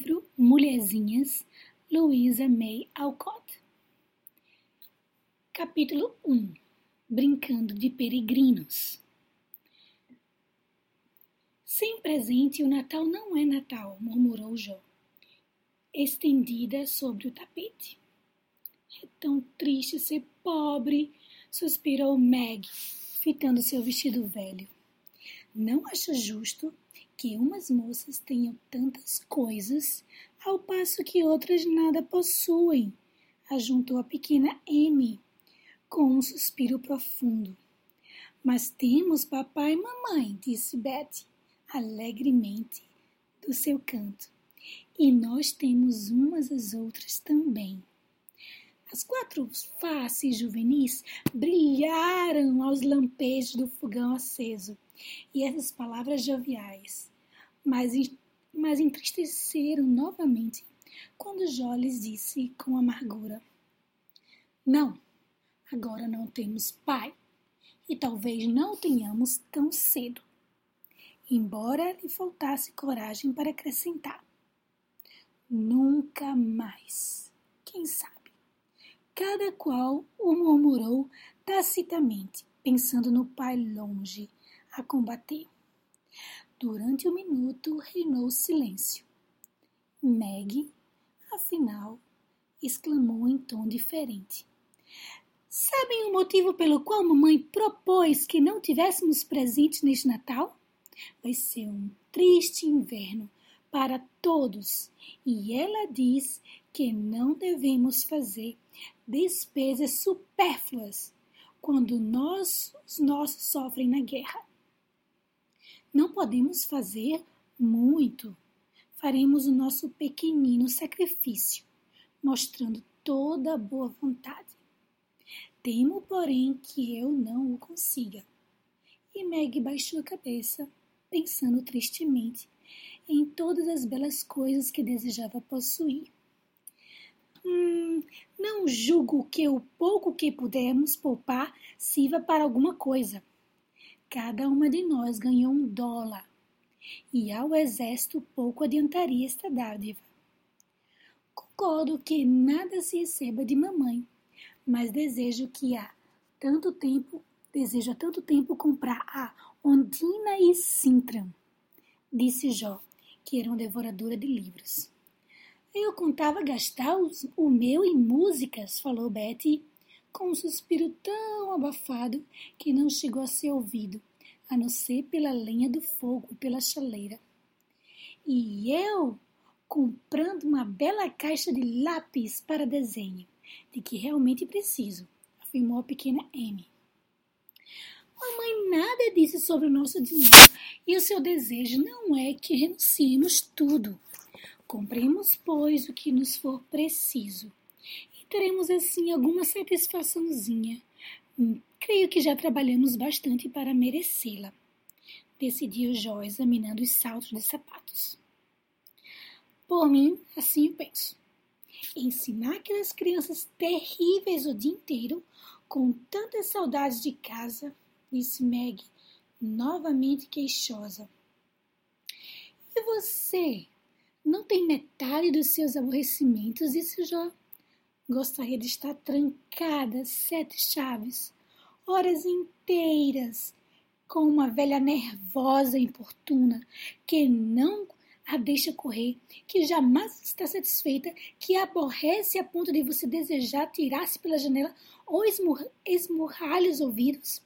livro Mulherzinhas, Louisa May Alcott. Capítulo 1 Brincando de Peregrinos Sem presente, o Natal não é Natal, murmurou Jó, estendida sobre o tapete. É tão triste ser pobre, suspirou Meg, fitando seu vestido velho. Não acha justo que umas moças tenham tantas coisas, ao passo que outras nada possuem, ajuntou a pequena Amy, com um suspiro profundo. Mas temos papai e mamãe, disse Betty, alegremente, do seu canto. E nós temos umas às outras também. As quatro faces juvenis brilharam aos lampejos do fogão aceso, e essas palavras joviais mas, mas entristeceram novamente quando Jó lhes disse com amargura: Não, agora não temos pai e talvez não tenhamos tão cedo. Embora lhe faltasse coragem para acrescentar: Nunca mais. Quem sabe? Cada qual o murmurou tacitamente, pensando no pai longe a combater. Durante um minuto reinou silêncio. Meg, afinal, exclamou em tom diferente. Sabem o motivo pelo qual mamãe propôs que não tivéssemos presentes neste Natal? Vai ser um triste inverno para todos e ela diz que não devemos fazer despesas supérfluas quando nós, os nossos sofrem na guerra. Não podemos fazer muito. Faremos o nosso pequenino sacrifício, mostrando toda a boa vontade. Temo, porém, que eu não o consiga. E Meg baixou a cabeça, pensando tristemente em todas as belas coisas que desejava possuir. Hum, não julgo que o pouco que pudermos poupar sirva para alguma coisa, cada uma de nós ganhou um dólar, e ao exército pouco adiantaria esta dádiva. Concordo que nada se receba de mamãe, mas desejo que há tanto tempo, desejo há tanto tempo comprar a Ondina e Sintram, disse Jó, que era uma devoradora de livros. Eu contava gastar o meu em músicas, falou Betty, com um suspiro tão abafado que não chegou a ser ouvido, a não ser pela lenha do fogo e pela chaleira. E eu comprando uma bela caixa de lápis para desenho, de que realmente preciso, afirmou a pequena Amy. Mamãe nada disse sobre o nosso dinheiro e o seu desejo não é que renunciemos tudo. Compremos, pois, o que nos for preciso teremos assim alguma satisfaçãozinha. Hum, creio que já trabalhamos bastante para merecê-la, decidiu Jó examinando os saltos de sapatos. Por mim, assim eu penso. Ensinar aquelas crianças terríveis o dia inteiro, com tantas saudades de casa, disse Meg, novamente queixosa. E você? Não tem metade dos seus aborrecimentos, disse Jó. Gostaria de estar trancada sete chaves, horas inteiras, com uma velha nervosa e importuna que não a deixa correr, que jamais está satisfeita, que aborrece a ponto de você desejar tirar-se pela janela ou esmurrar-lhe os ouvidos.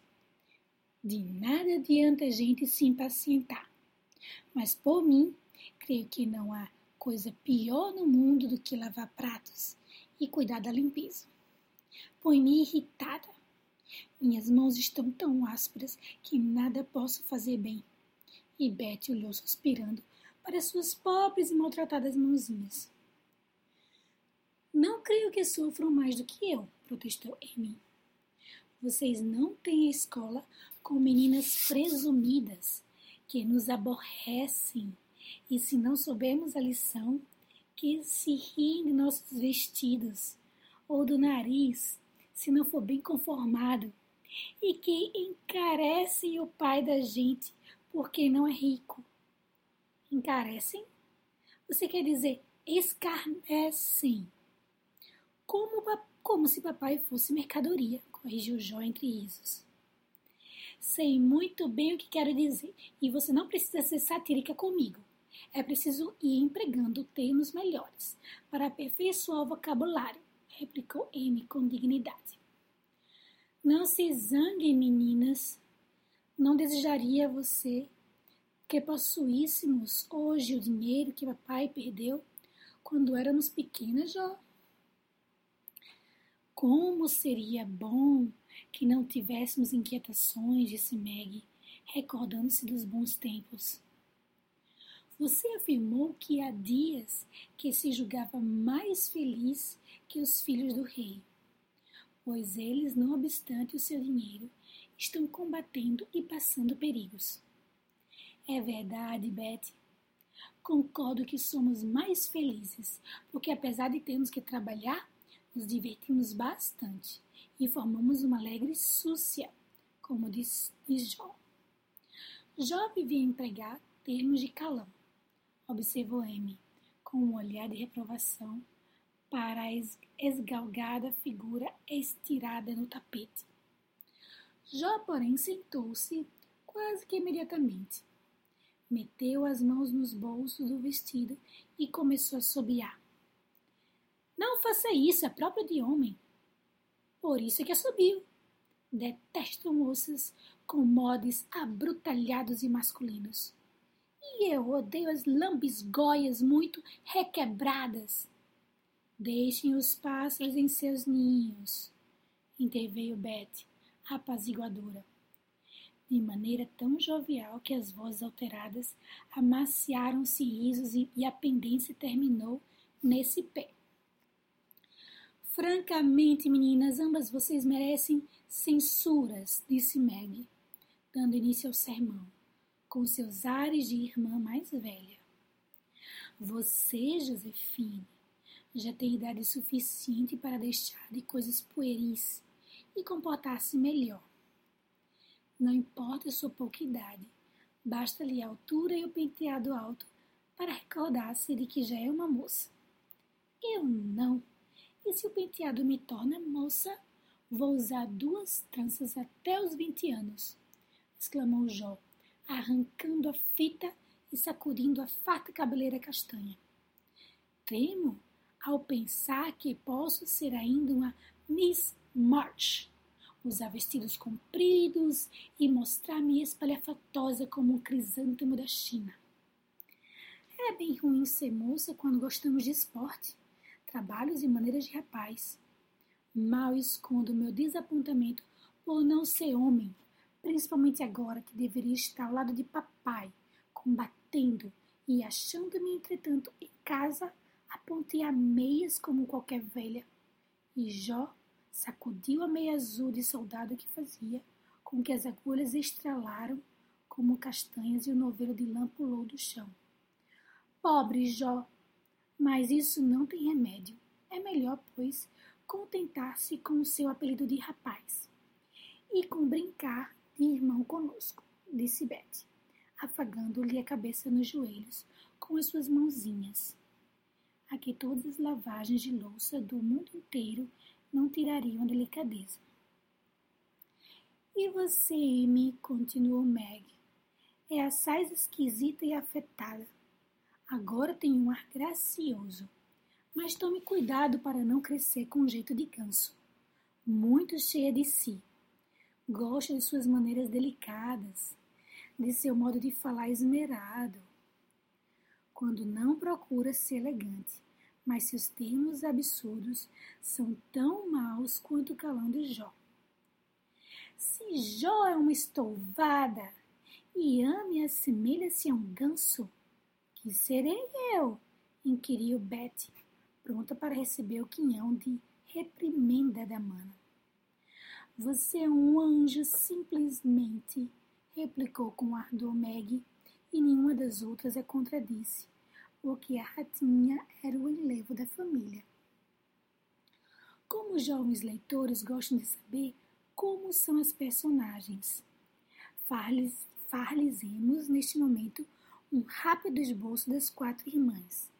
De nada adianta a gente se impacientar. Mas por mim, creio que não há coisa pior no mundo do que lavar pratos e cuidar da limpeza. Põe-me irritada. Minhas mãos estão tão ásperas que nada posso fazer bem. E Betty olhou suspirando para suas pobres e maltratadas mãozinhas. Não creio que sofram mais do que eu, protestou Amy. Vocês não têm a escola com meninas presumidas que nos aborrecem, e se não soubermos a lição, que se riem de nossos vestidos, ou do nariz, se não for bem conformado, e que encarecem o pai da gente porque não é rico. Encarecem? Você quer dizer escarnecem. Como, como se papai fosse mercadoria, corrigiu Jó entre risos. Sei muito bem o que quero dizer, e você não precisa ser satírica comigo. É preciso ir empregando termos melhores para aperfeiçoar o vocabulário, replicou Amy com dignidade. Não se zanguem, meninas. Não desejaria você que possuíssemos hoje o dinheiro que papai perdeu quando éramos pequenas, Jó? Como seria bom que não tivéssemos inquietações, disse Meg, recordando-se dos bons tempos. Você afirmou que há dias que se julgava mais feliz que os filhos do rei, pois eles, não obstante o seu dinheiro, estão combatendo e passando perigos. É verdade, Betty. Concordo que somos mais felizes, porque apesar de termos que trabalhar, nos divertimos bastante e formamos uma alegre súcia, como diz, diz Jó. Jó vivia empregar termos de calão, observou Amy, com um olhar de reprovação para a esgalgada figura estirada no tapete. Jó, porém, sentou-se quase que imediatamente. Meteu as mãos nos bolsos do vestido e começou a sobiar. Não faça isso, é próprio de homem. Por isso é que assobio. Detesto moças com modos abrutalhados e masculinos. E eu odeio as lambisgoias muito requebradas. Deixem os pássaros em seus ninhos, interveio Beth, apaziguadora, de maneira tão jovial que as vozes alteradas amaciaram-se risos e a pendência terminou nesse pé. Francamente, meninas, ambas vocês merecem censuras, disse Meg, dando início ao sermão, com seus ares de irmã mais velha. Você, Josefine, já tem idade suficiente para deixar de coisas pueris e comportar-se melhor. Não importa sua pouca idade, basta-lhe a altura e o penteado alto para recordar-se de que já é uma moça. Eu não. E se o penteado me torna moça, vou usar duas tranças até os vinte anos, exclamou Jó, arrancando a fita e sacudindo a farta cabeleira castanha. Tremo ao pensar que posso ser ainda uma Miss March, usar vestidos compridos e mostrar-me espalhafatosa como um crisântemo da China. É bem ruim ser moça quando gostamos de esporte trabalhos e maneiras de rapaz. Mal escondo meu desapontamento por não ser homem, principalmente agora que deveria estar ao lado de papai, combatendo e achando-me, entretanto, em casa, a pontear meias como qualquer velha. E Jó sacudiu a meia azul de soldado que fazia, com que as agulhas estralaram como castanhas e o novelo de lã pulou do chão. Pobre Jó, mas isso não tem remédio. É melhor, pois, contentar-se com o seu apelido de rapaz. E com brincar irmão conosco, disse Betty, afagando-lhe a cabeça nos joelhos com as suas mãozinhas. Aqui todas as lavagens de louça do mundo inteiro não tirariam a delicadeza. E você, Amy, continuou Meg, é assaz esquisita e afetada. Agora tem um ar gracioso, mas tome cuidado para não crescer com jeito de ganso. Muito cheia de si. Gosta de suas maneiras delicadas, de seu modo de falar esmerado. Quando não procura ser elegante, mas seus termos absurdos são tão maus quanto o calão de Jó. Se Jó é uma estouvada e ame assemelha-se a um ganso, que serei eu? inquiriu Betty, pronta para receber o quinhão de reprimenda da mana. Você é um anjo, simplesmente, replicou com ardor Meg, e nenhuma das outras a contradisse, porque a ratinha era o enlevo da família. Como os jovens leitores gostam de saber como são as personagens, far-lhes neste momento um rápido esboço das quatro irmãs.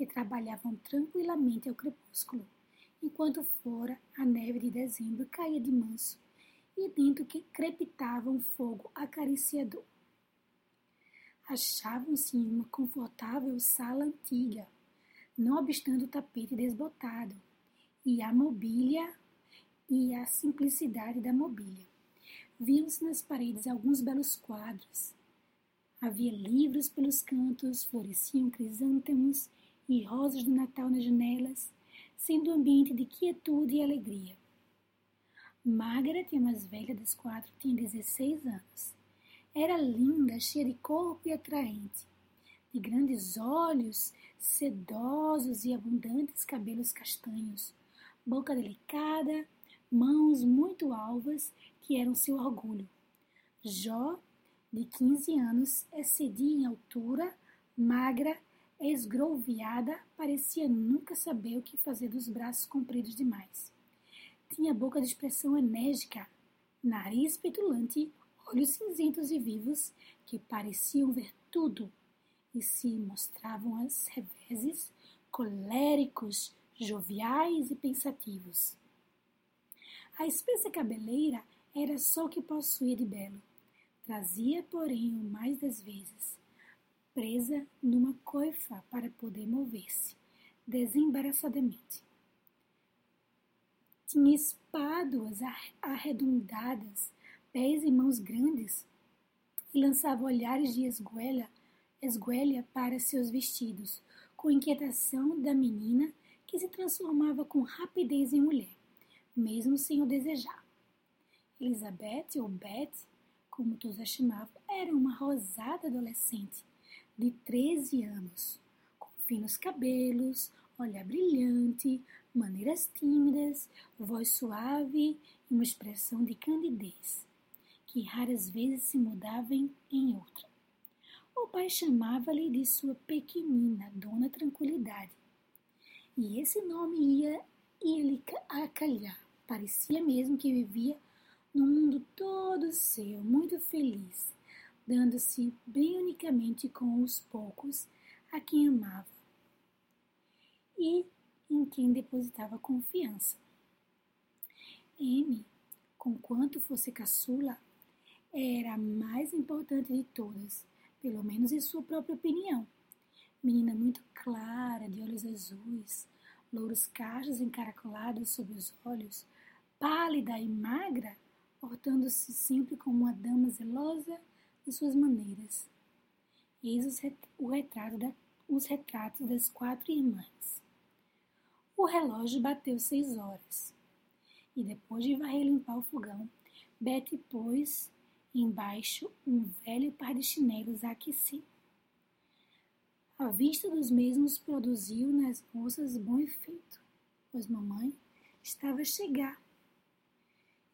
que trabalhavam tranquilamente ao crepúsculo, enquanto fora a neve de dezembro caía de manso e dentro que crepitava um fogo acariciador. Achavam-se em uma confortável sala antiga, não obstante o tapete desbotado, e a mobília e a simplicidade da mobília. Viam-se nas paredes alguns belos quadros. Havia livros pelos cantos, floresciam crisântemos e rosas do Natal nas janelas, sendo um ambiente de quietude e alegria. Margaret, a mais velha das quatro, tinha 16 anos. Era linda, cheia de corpo e atraente, de grandes olhos, sedosos e abundantes cabelos castanhos, boca delicada, mãos muito alvas que eram seu orgulho. Jó, de 15 anos, excedia em altura, magra, esgrouviada, parecia nunca saber o que fazer dos braços compridos demais. Tinha boca de expressão enérgica, nariz petulante, olhos cinzentos e vivos que pareciam ver tudo e se mostravam às reveses coléricos, joviais e pensativos. A espessa cabeleira era só o que possuía de belo. Trazia, porém, o mais das vezes, presa numa coifa para poder mover-se desembaraçadamente. Tinha espáduas arredondadas, pés e mãos grandes, e lançava olhares de esguelha, esguelha para seus vestidos, com inquietação da menina que se transformava com rapidez em mulher mesmo sem o desejar. Elizabeth, ou Beth, como todos a chamavam, era uma rosada adolescente de 13 anos, com finos cabelos, olhar brilhante, maneiras tímidas, voz suave e uma expressão de candidez, que raras vezes se mudava em, outra. O pai chamava-lhe de sua pequenina Dona Tranquilidade, e esse nome ia, ia lhe acalhar Parecia mesmo que vivia num mundo todo seu, muito feliz, dando-se bem unicamente com os poucos a quem amava e em quem depositava confiança. M, conquanto fosse caçula, era a mais importante de todas, pelo menos em sua própria opinião. Menina muito clara, de olhos azuis, louros cachos encaracolados sob os olhos, pálida e magra, portando-se sempre como uma dama zelosa de suas maneiras. Eis o retrato da, os retratos das quatro irmãs. O relógio bateu seis horas, e depois de varrer limpar o fogão, Betty pôs embaixo um velho par de chinelos a aquecer. A vista dos mesmos produziu nas moças bom efeito, pois mamãe estava a chegar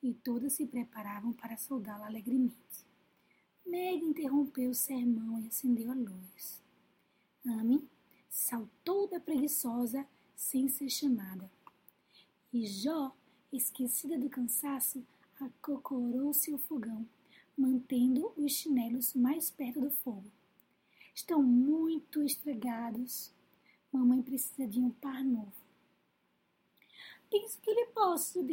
e todas se preparavam para saudá-la alegremente. Meg interrompeu o sermão e acendeu a luz. Amy saltou da preguiçosa sem ser chamada. E Jó, esquecida do cansaço, acocorou seu fogão, mantendo os chinelos mais perto do fogo. Estão muito estragados. Mamãe precisa de um par novo. Penso que lhe posso,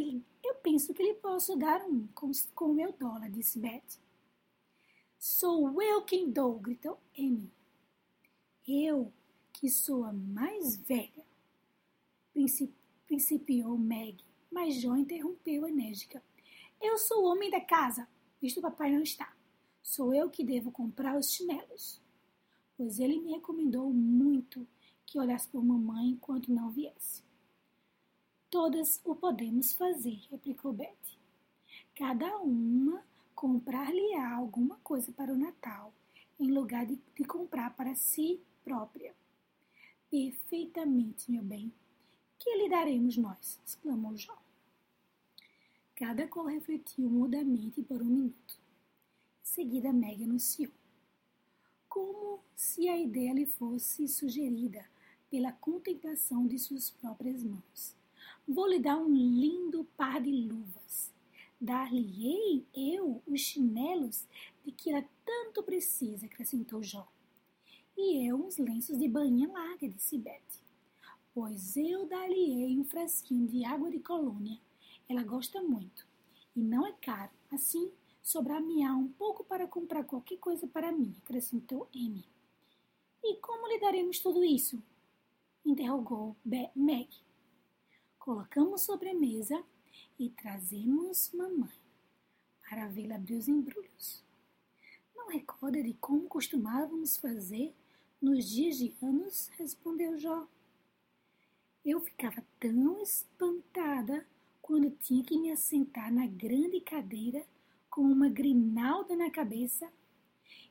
eu penso que lhe posso dar um com, com o meu dólar, disse Betty. Sou eu quem dou, gritou Amy. Eu, que sou a mais velha, principiou Meg, mas John interrompeu enérgica. Eu sou o homem da casa, visto o papai não está. Sou eu que devo comprar os chinelos, pois ele me recomendou muito que olhasse por mamãe enquanto não viesse. Todas o podemos fazer, replicou Betty. Cada uma comprar-lhe alguma coisa para o Natal, em lugar de, de comprar para si própria. Perfeitamente, meu bem. Que lhe daremos nós? exclamou João. Cada qual refletiu mudamente por um minuto. Em seguida, Meg anunciou. Como se a ideia lhe fosse sugerida pela contemplação de suas próprias mãos. Vou lhe dar um lindo par de luvas. Dar-lhe-ei eu os chinelos de que ela tanto precisa, acrescentou Jó. E eu uns lenços de bainha larga, disse Betty. pois eu dar-lhe-ei um frasquinho de água de colônia. Ela gosta muito. E não é caro. Assim, sobrar-me-á um pouco para comprar qualquer coisa para mim, acrescentou Amy. E como lhe daremos tudo isso? interrogou Meg. Colocamos sobre a mesa e trazemos mamãe para vê-la abrir os embrulhos. Não recorda de como costumávamos fazer nos dias de anos? respondeu Jó. Eu ficava tão espantada quando tinha que me assentar na grande cadeira com uma grinalda na cabeça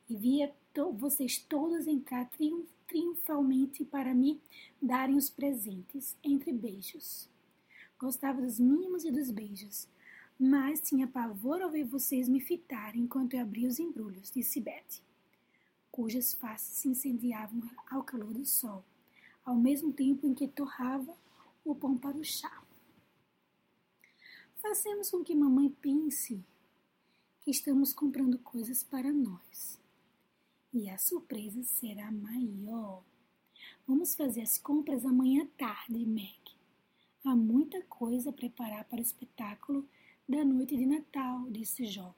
e via to vocês todos entrar triunf triunfalmente para me darem os presentes entre beijos. Gostava dos mimos e dos beijos, mas tinha pavor ao ver vocês me fitarem enquanto eu abria os embrulhos, disse Betty, cujas faces se incendiavam ao calor do sol ao mesmo tempo em que torrava o pão para o chá. Fazemos com que mamãe pense que estamos comprando coisas para nós. E a surpresa será maior. Vamos fazer as compras amanhã tarde, Meg. Há muita coisa a preparar para o espetáculo da noite de Natal, disse Jó,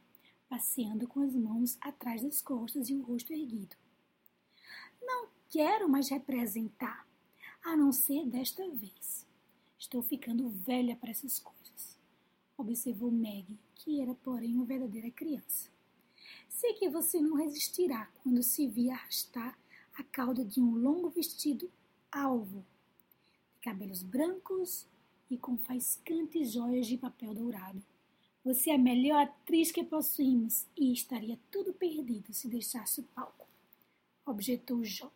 passeando com as mãos atrás das costas e o rosto erguido. Não quero mais representar, a não ser desta vez. Estou ficando velha para essas coisas, observou Meg, que era, porém, uma verdadeira criança. Sei que você não resistirá quando se vir arrastar a cauda de um longo vestido alvo, de cabelos brancos e com faiscantes joias de papel dourado. Você é a melhor atriz que possuímos e estaria tudo perdido se deixasse o palco, objetou Jó.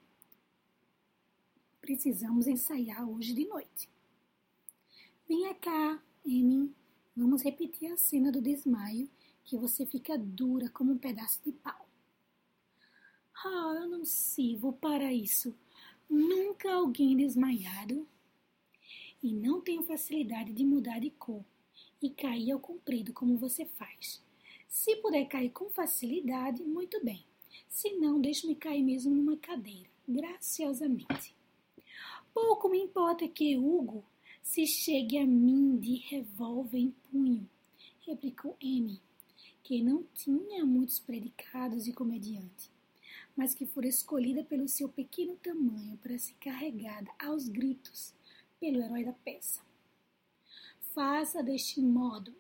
Precisamos ensaiar hoje de noite. Venha cá, Amy. Vamos repetir a cena do desmaio, que você fica dura como um pedaço de pau. Ah, eu não sirvo para isso. Nunca alguém desmaiado. E não tenho facilidade de mudar de cor e cair ao comprido como você faz. Se puder cair com facilidade, muito bem. Se não, deixe-me cair mesmo numa cadeira, graciosamente. Pouco me importa que Hugo se chegue a mim de revólver em punho, replicou Amy, que não tinha muitos predicados de comediante, mas que fora escolhida pelo seu pequeno tamanho para ser carregada aos gritos pelo herói da peça. Faça deste modo.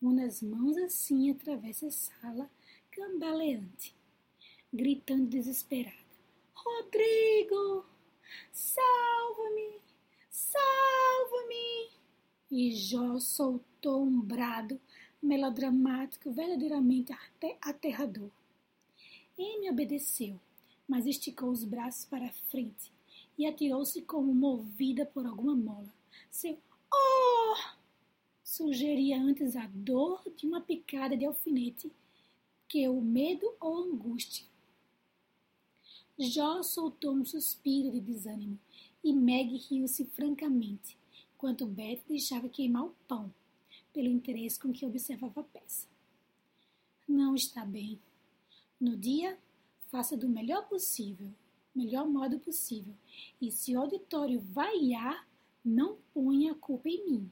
Uma das mãos assim atravessa a sala, cambaleante, gritando desesperada: Rodrigo! Salva-me! Salva-me! E Jó soltou um brado melodramático verdadeiramente aterrador. Amy obedeceu, mas esticou os braços para a frente e atirou-se como movida por alguma mola. Seu oh! sugeria antes a dor de uma picada de alfinete que o medo ou angústia. Jó soltou um suspiro de desânimo e Meg riu-se francamente, enquanto Beth deixava queimar o pão, pelo interesse com que observava a peça. Não está bem. No dia, faça do melhor possível, melhor modo possível, e se o auditório vaiar, não ponha a culpa em mim.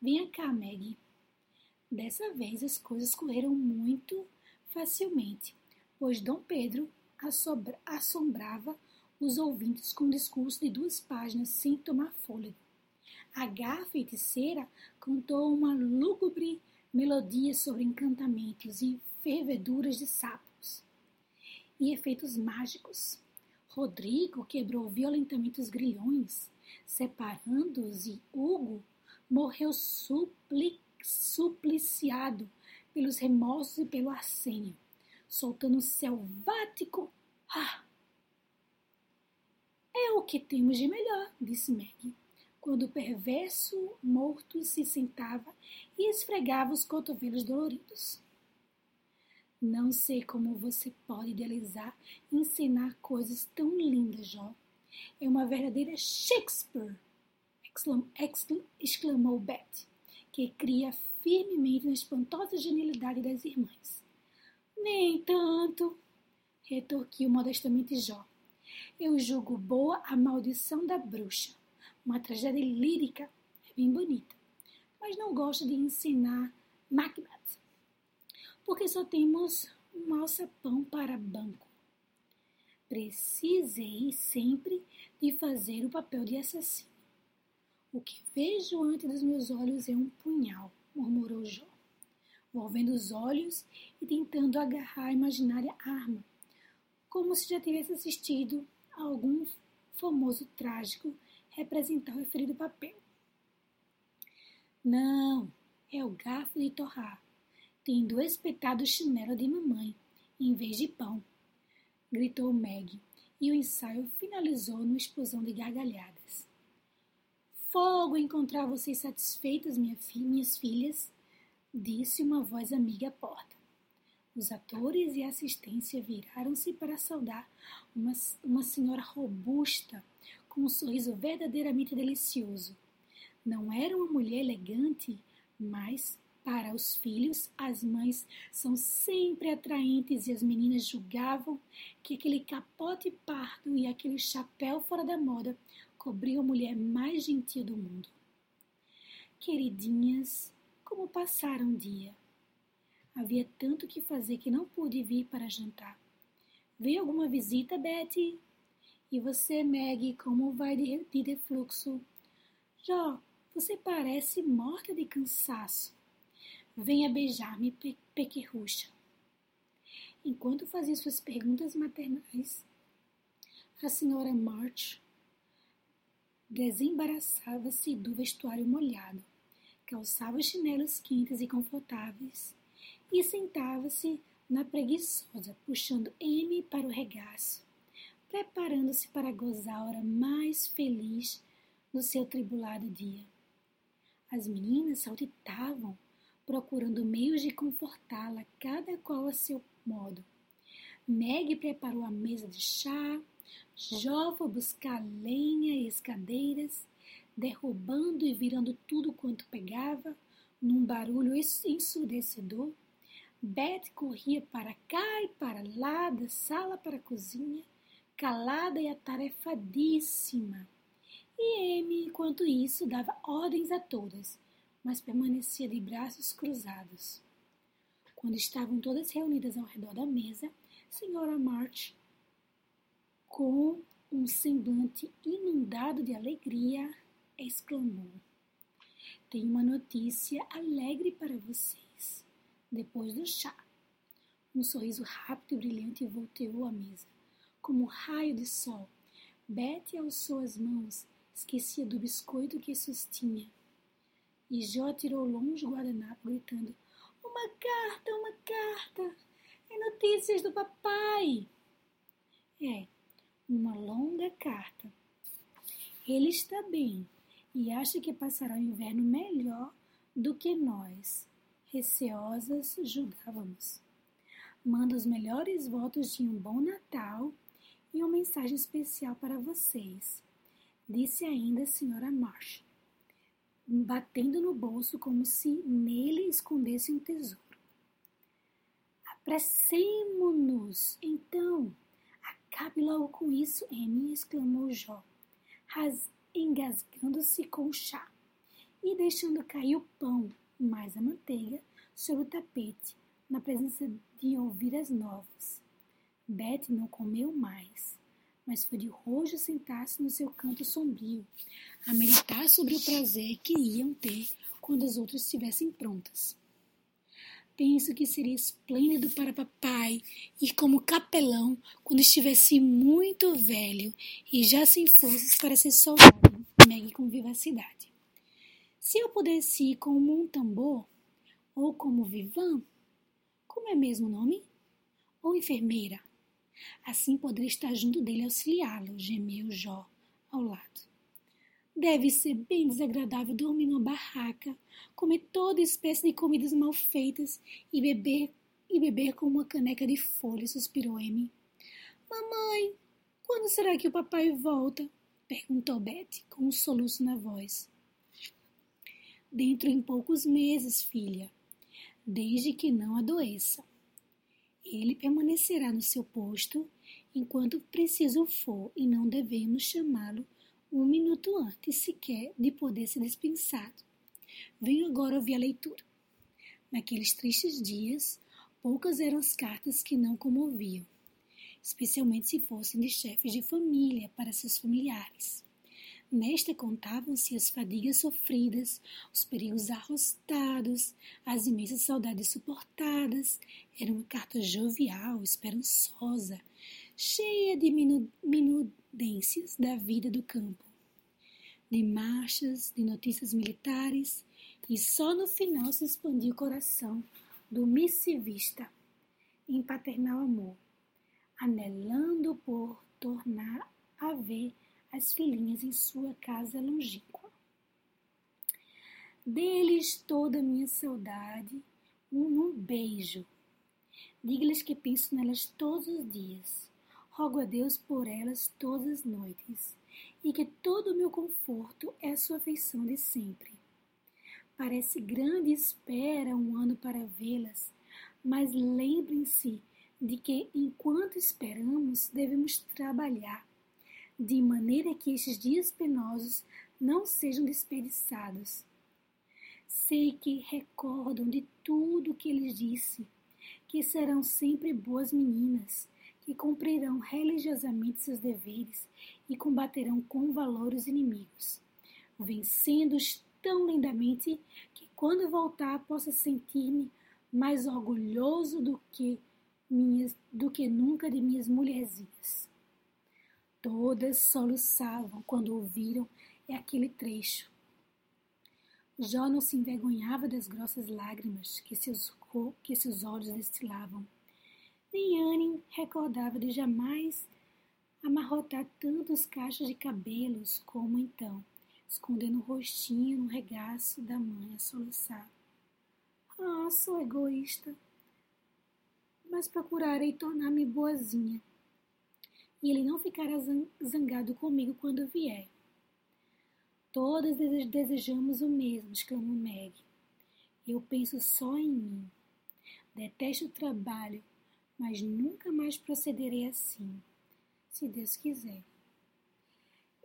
Venha cá, Meg. Dessa vez as coisas correram muito facilmente, pois Dom Pedro assombrava os ouvintes com um discurso de duas páginas sem tomar fôlego. A Gá feiticeira contou uma lúgubre melodia sobre encantamentos e ferveduras de sapos e efeitos mágicos. Rodrigo quebrou violentamente os grilhões, separando-os, e Hugo morreu supli supliciado pelos remorsos e pelo arsênio soltando um selvático ah! É o que temos de melhor, disse Meg, quando o perverso morto se sentava e esfregava os cotovelos doloridos. Não sei como você pode idealizar e encenar coisas tão lindas, Jó. É uma verdadeira Shakespeare! exclamou Beth, que cria firmemente na espantosa genialidade das irmãs. Nem tanto, retorquiu modestamente Jó. Eu julgo boa a maldição da bruxa, Uma tragédia lírica é bem bonita, mas não gosto de ensinar Macbeth, porque só temos um alçapão para banco. Precisei sempre de fazer o papel de assassino. O que vejo ante dos meus olhos é um punhal, murmurou Jó, volvendo os olhos e tentando agarrar a imaginária arma, como se já tivesse assistido a algum famoso trágico representar o referido papel. Não, é o garfo de torrar, tendo espetado o chinelo de mamãe, em vez de pão, gritou Meg, e o ensaio finalizou numa explosão de gargalhadas. Fogo encontrar vocês satisfeitas, minha fi minhas filhas, disse uma voz amiga à porta. Os atores e a assistência viraram-se para saudar uma, uma senhora robusta, com um sorriso verdadeiramente delicioso. Não era uma mulher elegante, mas para os filhos, as mães são sempre atraentes e as meninas julgavam que aquele capote pardo e aquele chapéu fora da moda cobriam a mulher mais gentil do mundo. Queridinhas, como passaram o dia? Havia tanto que fazer que não pude vir para jantar. Veio alguma visita, Betty? E você, Meg, como vai de, de defluxo? Jó, você parece morta de cansaço. Venha beijar-me, pe pequerrucha. Enquanto fazia suas perguntas maternais, a senhora March desembaraçava-se do vestuário molhado, calçava os chinelos quentes e confortáveis e sentava-se na preguiçosa, puxando M para o regaço, preparando-se para gozar a hora mais feliz do seu tribulado dia. As meninas saltitavam, procurando meios de confortá-la, cada qual a seu modo. Meg preparou a mesa de chá, Jó foi buscar lenha e escadeiras, derrubando e virando tudo quanto pegava, num barulho ensurdecedor. Beth corria para cá e para lá, da sala para a cozinha, calada e atarefadíssima. E Amy, enquanto isso, dava ordens a todas, mas permanecia de braços cruzados. Quando estavam todas reunidas ao redor da mesa, Senhora March, com um semblante inundado de alegria, exclamou: Tenho uma notícia alegre para vocês. Depois do chá, um sorriso rápido e brilhante volteou à mesa, como um raio de sol. Betty alçou as mãos Esquecia do biscoito que sustinha. E Jó tirou longe o guardanapo, gritando: Uma carta, uma carta! É notícias do papai! É, uma longa carta. Ele está bem e acha que passará o inverno melhor do que nós, receosas, julgávamos. Manda os melhores votos de um bom Natal e uma mensagem especial para vocês disse ainda a senhora Marsh, batendo no bolso como se nele escondesse um tesouro. Apressemo-nos, então. Acabe logo com isso, Amy, exclamou Jó, engasgando-se com o chá e deixando cair o pão, mais a manteiga, sobre o tapete, na presença de ouvidas novas. Betty não comeu mais mas de rojo sentar-se no seu canto sombrio, a meditar sobre o prazer que iam ter quando as outras estivessem prontas. Penso que seria esplêndido para papai ir como capelão quando estivesse muito velho e já sem forças para ser soldado, Meg com vivacidade. Se eu pudesse ir como um tambor, ou como vivan, como é mesmo o nome? Ou enfermeira, Assim poderia estar junto dele e auxiliá-lo, gemeu Jó ao lado. Deve ser bem desagradável dormir numa barraca, comer toda espécie de comidas mal feitas e beber e beber com uma caneca de folha, suspirou Amy. Mamãe, quando será que o papai volta? perguntou Betty, com um soluço na voz. Dentro em poucos meses, filha, desde que não adoeça. Ele permanecerá no seu posto enquanto preciso for e não devemos chamá-lo um minuto antes sequer de poder ser dispensado. Venho agora ouvir a leitura. Naqueles tristes dias, poucas eram as cartas que não comoviam, especialmente se fossem de chefes de família para seus familiares. Nesta contavam-se as fadigas sofridas, os perigos arrostados, as imensas saudades suportadas. Era uma carta jovial, esperançosa, cheia de minu minudências da vida do campo, de marchas, de notícias militares, e só no final se expandia o coração do missivista em paternal amor, anelando por tornar a ver as filhinhas em sua casa longínqua. Dê-lhes toda a minha saudade, um, um beijo. Diga-lhes que penso nelas todos os dias. Rogo a Deus por elas todas as noites, e que todo o meu conforto é a sua afeição de sempre. Parece grande espera um ano para vê-las, mas lembrem-se de que enquanto esperamos devemos trabalhar de maneira que estes dias penosos não sejam desperdiçados. Sei que recordam de tudo que lhes disse, que serão sempre boas meninas, que cumprirão religiosamente seus deveres e combaterão com valor os inimigos, vencendo-os tão lindamente que quando voltar possa sentir-me mais orgulhoso do que minhas, do que nunca de minhas mulherzinhas. Todas soluçavam quando ouviram aquele trecho. Jó não se envergonhava das grossas lágrimas que seus, que seus olhos destilavam. Nem Anne recordava de jamais amarrotar tantos cachos de cabelos como então, escondendo o rostinho no regaço da mãe a soluçar. Ah, sou egoísta, mas procurarei tornar-me boazinha e ele não ficará zangado comigo quando vier. Todas desejamos o mesmo, exclamou Meg. Eu penso só em mim. Detesto o trabalho, mas nunca mais procederei assim, se Deus quiser.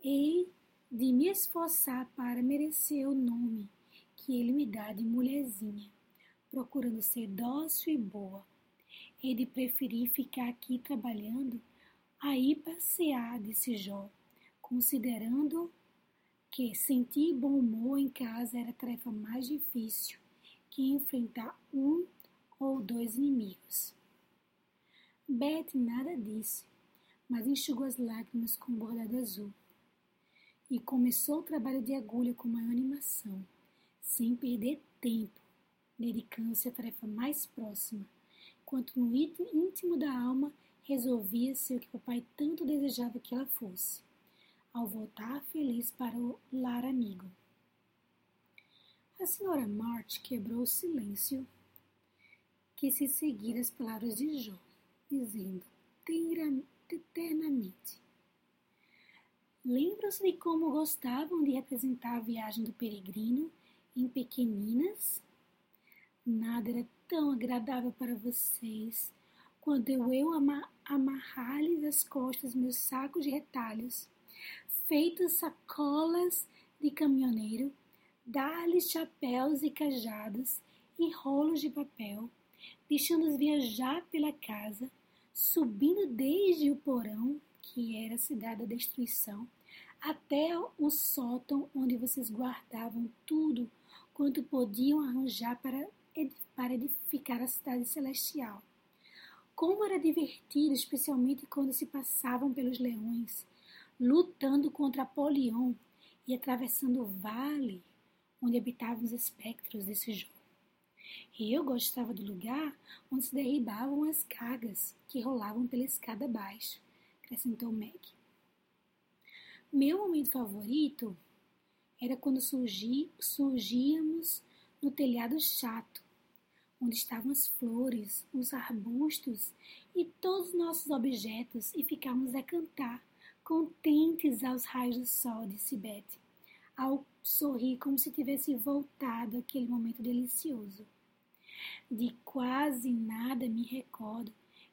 Hei de me esforçar para merecer o nome que ele me dá de mulherzinha, procurando ser dócil e boa. Hei de preferir ficar aqui trabalhando Aí passear, disse Jó, considerando que sentir bom humor em casa era a tarefa mais difícil que enfrentar um ou dois inimigos. Beth nada disse, mas enxugou as lágrimas com bordado azul e começou o trabalho de agulha com maior animação, sem perder tempo, dedicando-se à tarefa mais próxima, enquanto no íntimo da alma resolvia ser o que papai tanto desejava que ela fosse, ao voltar feliz para o lar amigo. A senhora March quebrou o silêncio que se seguira as palavras de Jó, dizendo eternamente. Lembram-se de como gostavam de representar a viagem do peregrino em pequeninas? Nada era tão agradável para vocês quando eu amarrar-lhes as costas meus sacos de retalhos, feitos sacolas de caminhoneiro, dar-lhes chapéus e cajados e rolos de papel, deixando-os viajar pela casa, subindo desde o porão, que era a cidade da destruição, até o sótão onde vocês guardavam tudo quanto podiam arranjar para edificar a cidade celestial. Como era divertido, especialmente quando se passavam pelos leões, lutando contra Apolion e atravessando o vale onde habitavam os espectros desse jogo. E eu gostava do lugar onde se derribavam as cargas que rolavam pela escada abaixo, acrescentou Meg. Meu momento favorito era quando surgi, surgíamos no telhado chato onde estavam as flores, os arbustos e todos os nossos objetos, e ficávamos a cantar, contentes aos raios do sol, disse Beth, ao sorrir como se tivesse voltado aquele momento delicioso. De quase nada me recordo,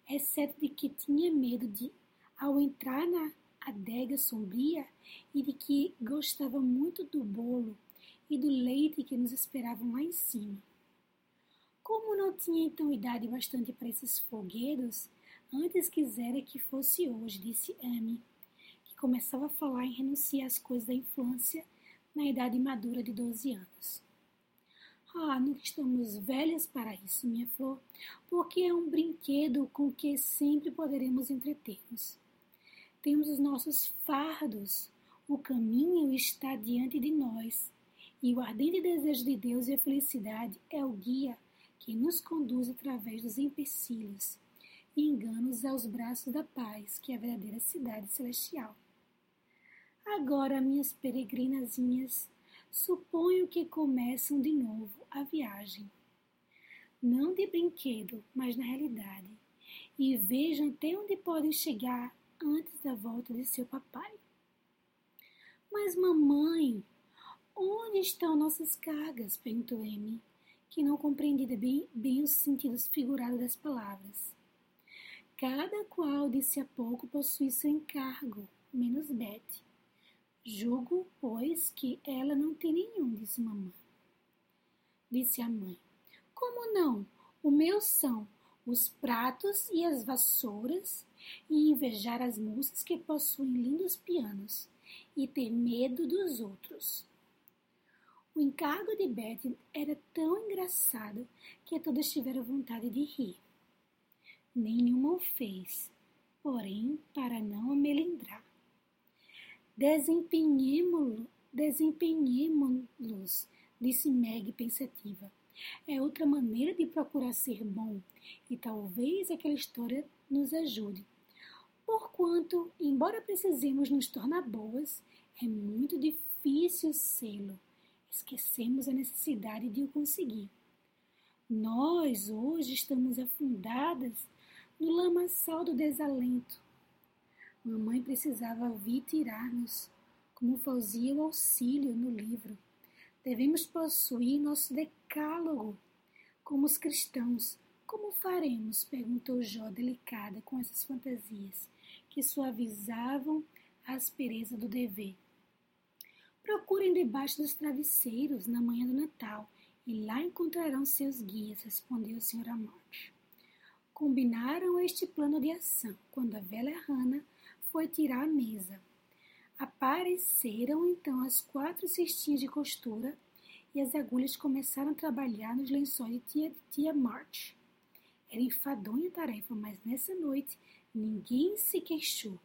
exceto de que tinha medo de, ao entrar na adega sombria e de que gostava muito do bolo e do leite que nos esperavam lá em cima. Como não tinha então idade bastante para esses foguedos, antes quisera que fosse hoje, disse Amy, que começava a falar em renunciar às coisas da infância na idade madura de 12 anos. Ah, não estamos velhas para isso, minha flor, porque é um brinquedo com que sempre poderemos entreter-nos. Temos os nossos fardos, o caminho está diante de nós, e o ardente desejo de Deus e a felicidade é o guia que nos conduz através dos empecilhos e enganos aos braços da paz, que é a verdadeira cidade celestial. Agora, minhas peregrinazinhas, suponho que começam de novo a viagem. Não de brinquedo, mas na realidade. E vejam até onde podem chegar antes da volta de seu papai. Mas, mamãe, onde estão nossas cargas? perguntou Amy, que não compreendia bem, bem os sentidos figurados das palavras. Cada qual, disse a pouco, possui seu encargo, menos Betty. Julgo, pois, que ela não tem nenhum, disse mamãe. Disse a mãe. Como não? O meu são os pratos e as vassouras, e invejar as moças que possuem lindos pianos, e ter medo dos outros. O encargo de Betty era tão engraçado que todas tiveram vontade de rir. Nenhuma o fez, porém, para não a melindrar Desempenhemo-los, desempenhemo-los, disse Meg pensativa. É outra maneira de procurar ser bom, e talvez aquela história nos ajude. Porquanto, embora precisemos nos tornar boas, é muito difícil sê-lo. Esquecemos a necessidade de o conseguir. Nós hoje estamos afundadas no lamaçal do desalento, Mamãe precisava vir tirar-nos, como fazia o auxílio no livro. Devemos possuir nosso decálogo como os cristãos. Como faremos? perguntou Jó, delicada com essas fantasias que suavizavam a aspereza do dever. Procurem debaixo dos travesseiros na manhã do Natal e lá encontrarão seus guias, respondeu o Sr. Amorte. Combinaram este plano de ação quando a velha Hannah foi tirar a mesa. Apareceram então as quatro cestinhas de costura e as agulhas começaram a trabalhar nos lençóis de tia, tia March. Era enfadonha a tarefa, mas nessa noite ninguém se queixou.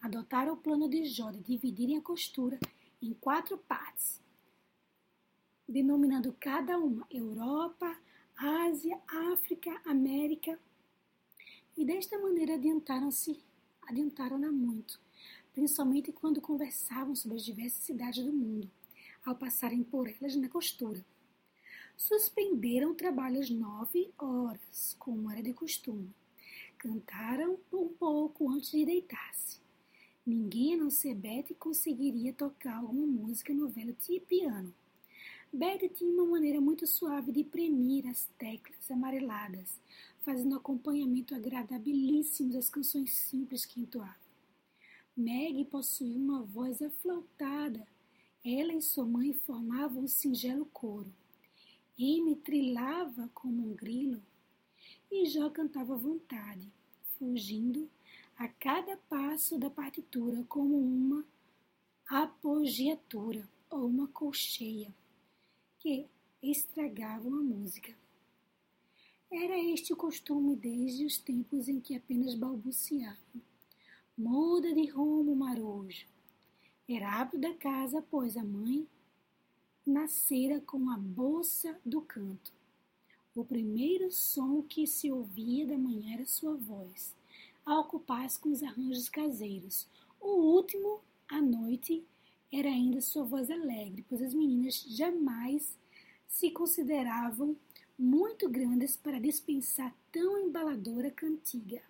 Adotaram o plano de Jó de dividirem a costura em quatro partes, denominando cada uma Europa, Ásia, África, América, e desta maneira adiantaram-se adiantaram-na muito, principalmente quando conversavam sobre as diversas cidades do mundo, ao passarem por elas na costura. Suspenderam o trabalho às nove horas, como era de costume. Cantaram um pouco antes de deitar-se. Ninguém, a não ser Betty, conseguiria tocar alguma música no velho piano. Betty tinha uma maneira muito suave de premir as teclas amareladas, fazendo acompanhamento agradabilíssimo das canções simples que entoava. Meg possuía uma voz aflautada. Ela e sua mãe formavam um singelo coro. Amy trilhava como um grilo e Jó cantava à vontade, fugindo a cada passo da partitura como uma apogiatura ou uma colcheia que estragavam a música. Era este o costume desde os tempos em que apenas balbuciavam. Muda de rumo, marojo. Era hábito da casa, pois a mãe nascera com a bolsa do canto. O primeiro som que se ouvia da manhã era sua voz, a ocupar-se com os arranjos caseiros. O último, à noite, era ainda sua voz alegre, pois as meninas jamais se consideravam muito grandes para dispensar tão embaladora cantiga.